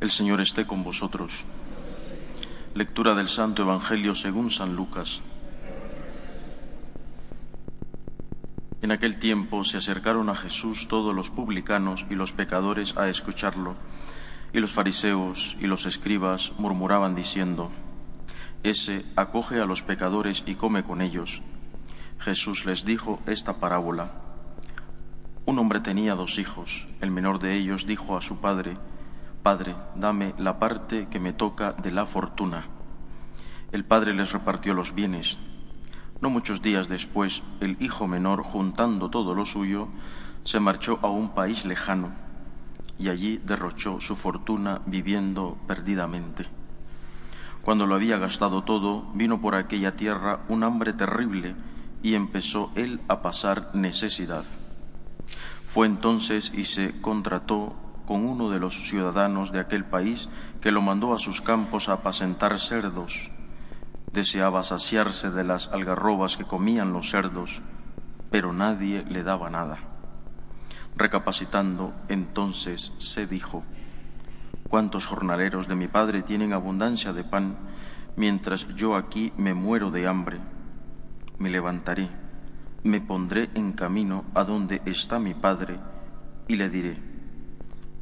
El Señor esté con vosotros. Lectura del Santo Evangelio según San Lucas. En aquel tiempo se acercaron a Jesús todos los publicanos y los pecadores a escucharlo, y los fariseos y los escribas murmuraban diciendo, Ese acoge a los pecadores y come con ellos. Jesús les dijo esta parábola. Un hombre tenía dos hijos. El menor de ellos dijo a su padre, Padre, dame la parte que me toca de la fortuna. El padre les repartió los bienes. No muchos días después, el hijo menor, juntando todo lo suyo, se marchó a un país lejano y allí derrochó su fortuna viviendo perdidamente. Cuando lo había gastado todo, vino por aquella tierra un hambre terrible y empezó él a pasar necesidad. Fue entonces y se contrató con uno de los ciudadanos de aquel país que lo mandó a sus campos a apacentar cerdos. Deseaba saciarse de las algarrobas que comían los cerdos, pero nadie le daba nada. Recapacitando, entonces se dijo, ¿cuántos jornaleros de mi padre tienen abundancia de pan, mientras yo aquí me muero de hambre? Me levantaré, me pondré en camino a donde está mi padre, y le diré,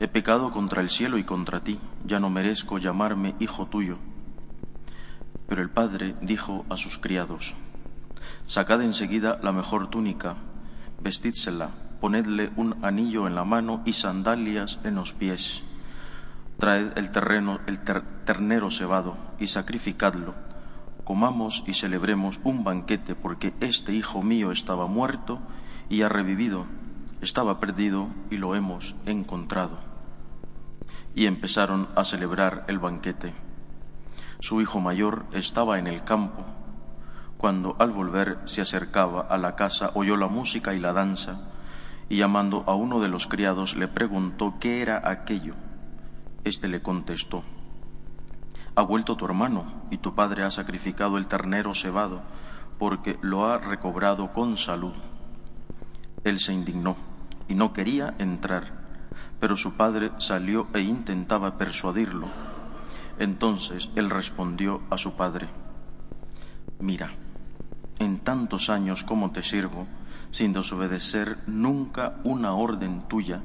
he pecado contra el cielo y contra ti, ya no merezco llamarme hijo tuyo. Pero el padre dijo a sus criados, Sacad enseguida la mejor túnica, vestídsela, ponedle un anillo en la mano y sandalias en los pies. Traed el, terreno, el ter ternero cebado y sacrificadlo. Comamos y celebremos un banquete porque este hijo mío estaba muerto y ha revivido, estaba perdido y lo hemos encontrado. Y empezaron a celebrar el banquete. Su hijo mayor estaba en el campo. Cuando al volver se acercaba a la casa oyó la música y la danza, y llamando a uno de los criados le preguntó qué era aquello. Este le contestó, Ha vuelto tu hermano, y tu padre ha sacrificado el ternero cebado, porque lo ha recobrado con salud. Él se indignó y no quería entrar, pero su padre salió e intentaba persuadirlo. Entonces él respondió a su padre, Mira, en tantos años como te sirvo, sin desobedecer nunca una orden tuya,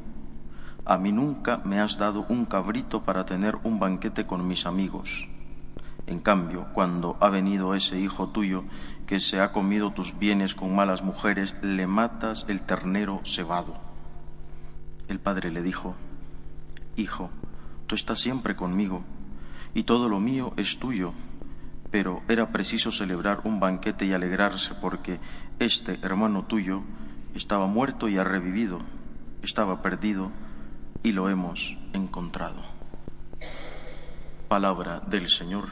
a mí nunca me has dado un cabrito para tener un banquete con mis amigos. En cambio, cuando ha venido ese hijo tuyo que se ha comido tus bienes con malas mujeres, le matas el ternero cebado. El padre le dijo, Hijo, tú estás siempre conmigo y todo lo mío es tuyo, pero era preciso celebrar un banquete y alegrarse porque este hermano tuyo estaba muerto y ha revivido, estaba perdido y lo hemos encontrado. Palabra del Señor.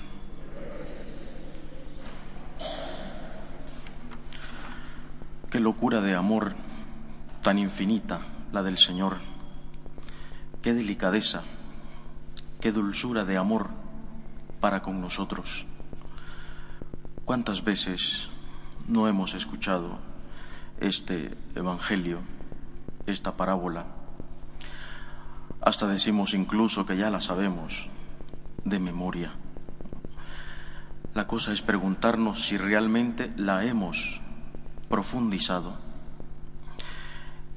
Qué locura de amor tan infinita la del Señor. Qué delicadeza, qué dulzura de amor para con nosotros. ¿Cuántas veces no hemos escuchado este Evangelio, esta parábola? Hasta decimos incluso que ya la sabemos de memoria. La cosa es preguntarnos si realmente la hemos profundizado.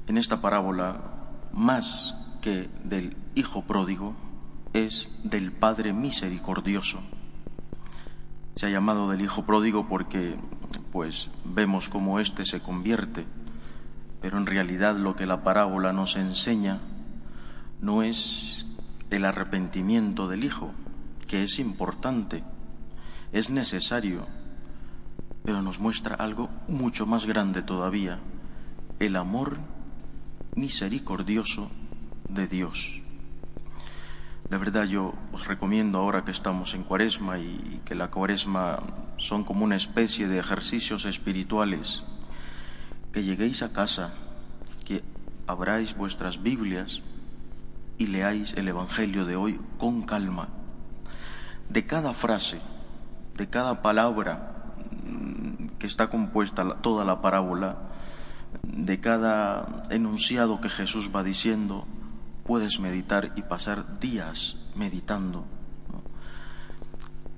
En esta parábola, más que del hijo pródigo, es del Padre misericordioso. Se ha llamado del Hijo pródigo porque pues vemos cómo éste se convierte, pero en realidad lo que la parábola nos enseña no es el arrepentimiento del Hijo, que es importante, es necesario, pero nos muestra algo mucho más grande todavía, el amor misericordioso de Dios. De verdad yo os recomiendo ahora que estamos en cuaresma y que la cuaresma son como una especie de ejercicios espirituales, que lleguéis a casa, que abráis vuestras Biblias y leáis el Evangelio de hoy con calma. De cada frase, de cada palabra mm, que está compuesta toda la parábola, de cada enunciado que Jesús va diciendo, puedes meditar y pasar días meditando.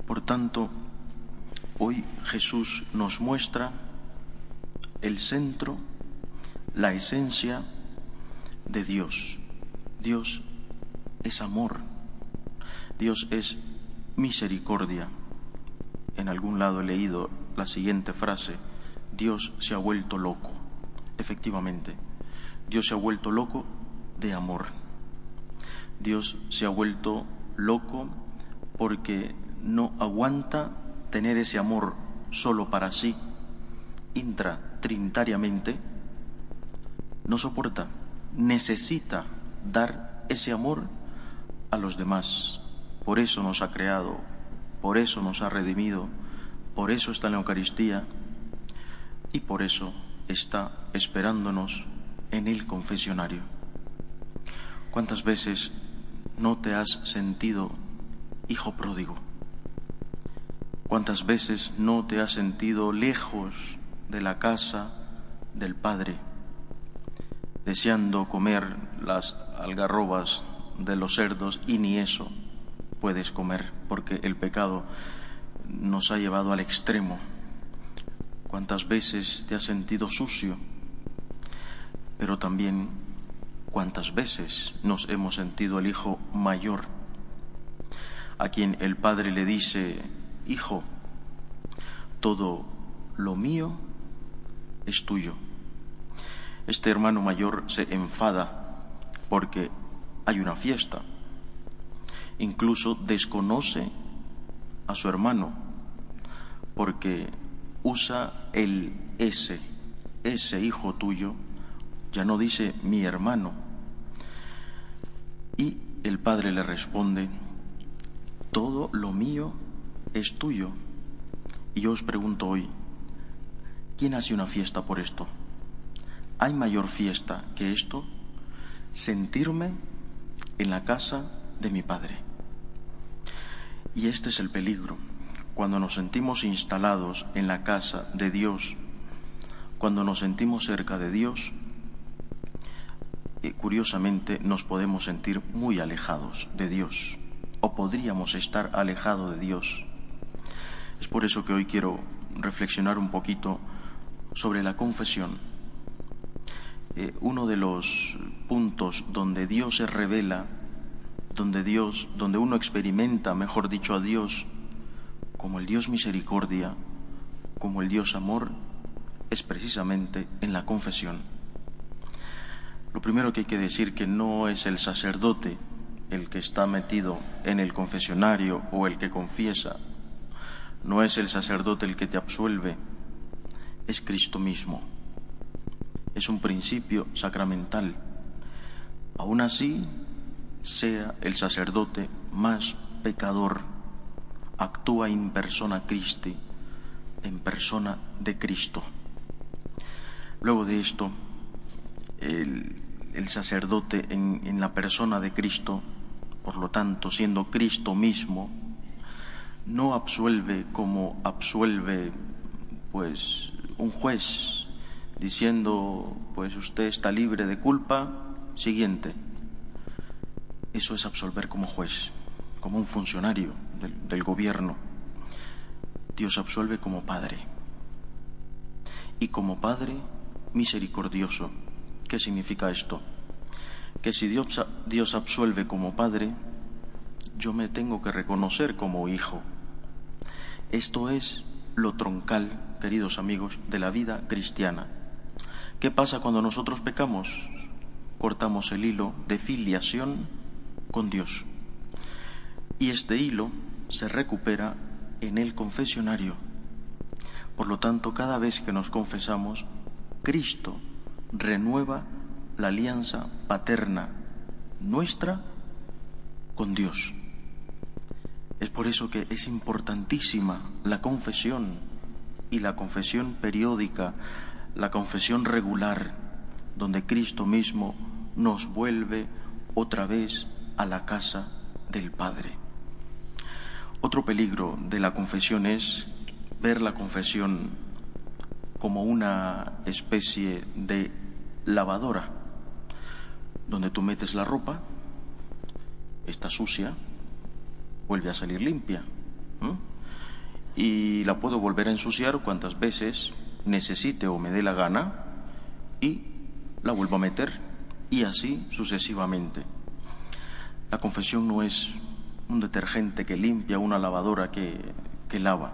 Por tanto, hoy Jesús nos muestra el centro, la esencia de Dios. Dios es amor, Dios es misericordia. En algún lado he leído la siguiente frase, Dios se ha vuelto loco. Efectivamente, Dios se ha vuelto loco de amor. Dios se ha vuelto loco porque no aguanta tener ese amor solo para sí, intratrinitariamente, no soporta, necesita dar ese amor a los demás. Por eso nos ha creado, por eso nos ha redimido, por eso está en la Eucaristía y por eso está esperándonos en el confesionario. ¿Cuántas veces no te has sentido hijo pródigo? ¿Cuántas veces no te has sentido lejos de la casa del Padre, deseando comer las algarrobas de los cerdos y ni eso puedes comer porque el pecado nos ha llevado al extremo? ¿Cuántas veces te has sentido sucio? Pero también cuántas veces nos hemos sentido el hijo mayor, a quien el padre le dice, hijo, todo lo mío es tuyo. Este hermano mayor se enfada porque hay una fiesta. Incluso desconoce a su hermano porque usa el ese, ese hijo tuyo, ya no dice mi hermano. Y el padre le responde, todo lo mío es tuyo. Y yo os pregunto hoy, ¿quién hace una fiesta por esto? ¿Hay mayor fiesta que esto? Sentirme en la casa de mi Padre. Y este es el peligro. Cuando nos sentimos instalados en la casa de Dios, cuando nos sentimos cerca de Dios, curiosamente nos podemos sentir muy alejados de Dios o podríamos estar alejados de Dios. Es por eso que hoy quiero reflexionar un poquito sobre la confesión. Eh, uno de los puntos donde Dios se revela, donde Dios, donde uno experimenta, mejor dicho, a Dios como el Dios misericordia, como el Dios amor, es precisamente en la confesión. Lo primero que hay que decir que no es el sacerdote el que está metido en el confesionario o el que confiesa, no es el sacerdote el que te absuelve, es Cristo mismo. Es un principio sacramental. Aún así, sea el sacerdote más pecador, actúa in persona Christi, en persona de Cristo. Luego de esto, el, el sacerdote en, la persona de Cristo, por lo tanto, siendo Cristo mismo, no absuelve como absuelve pues un juez diciendo pues usted está libre de culpa, siguiente. Eso es absolver como juez, como un funcionario del, del gobierno. Dios absuelve como Padre. Y como Padre misericordioso. ¿Qué significa esto? Que si Dios, Dios absuelve como Padre, yo me tengo que reconocer como hijo. Esto es lo troncal, queridos amigos, de la vida cristiana. ¿Qué pasa cuando nosotros pecamos? Cortamos el hilo de filiación con Dios. Y este hilo se recupera en el confesionario. Por lo tanto, cada vez que nos confesamos, Cristo renueva la alianza paterna nuestra con Dios. Es por eso que es importantísima la confesión y la confesión periódica, la confesión regular, donde Cristo mismo nos vuelve otra vez a la casa del Padre. Otro peligro de la confesión es ver la confesión como una especie de lavadora, donde tú metes la ropa, está sucia, vuelve a salir limpia. Y la puedo volver a ensuciar cuantas veces necesite o me dé la gana y la vuelvo a meter y así sucesivamente. La confesión no es un detergente que limpia, una lavadora que, que lava.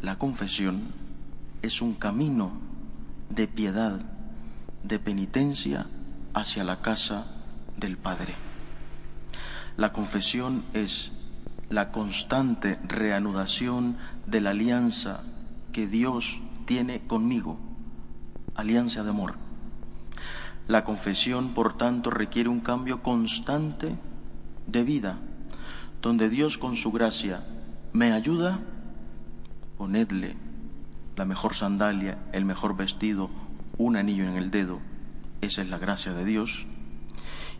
La confesión es un camino de piedad, de penitencia hacia la casa del Padre. La confesión es la constante reanudación de la alianza que Dios tiene conmigo, alianza de amor. La confesión, por tanto, requiere un cambio constante de vida, donde Dios con su gracia me ayuda, ponedle la mejor sandalia, el mejor vestido, un anillo en el dedo, esa es la gracia de Dios,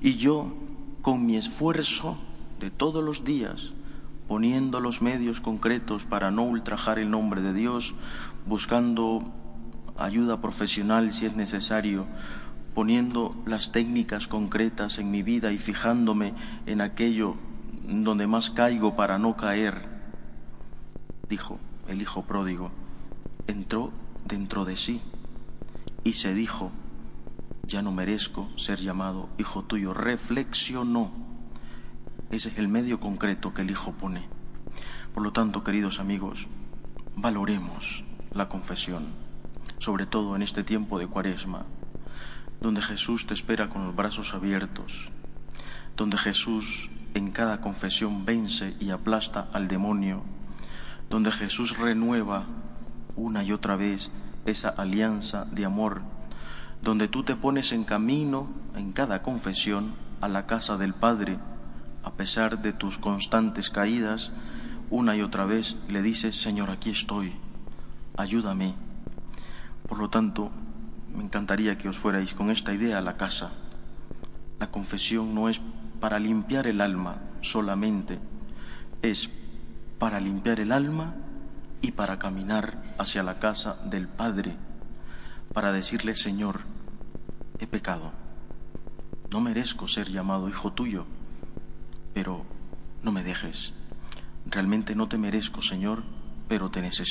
y yo con mi esfuerzo de todos los días, poniendo los medios concretos para no ultrajar el nombre de Dios, buscando ayuda profesional si es necesario, poniendo las técnicas concretas en mi vida y fijándome en aquello donde más caigo para no caer, dijo el hijo pródigo, entró dentro de sí y se dijo, ya no merezco ser llamado hijo tuyo. Reflexionó. Ese es el medio concreto que el hijo pone. Por lo tanto, queridos amigos, valoremos la confesión, sobre todo en este tiempo de cuaresma, donde Jesús te espera con los brazos abiertos, donde Jesús en cada confesión vence y aplasta al demonio, donde Jesús renueva una y otra vez esa alianza de amor donde tú te pones en camino en cada confesión a la casa del Padre, a pesar de tus constantes caídas, una y otra vez le dices, Señor, aquí estoy, ayúdame. Por lo tanto, me encantaría que os fuerais con esta idea a la casa. La confesión no es para limpiar el alma solamente, es para limpiar el alma y para caminar hacia la casa del Padre para decirle, Señor, he pecado, no merezco ser llamado hijo tuyo, pero no me dejes. Realmente no te merezco, Señor, pero te necesito.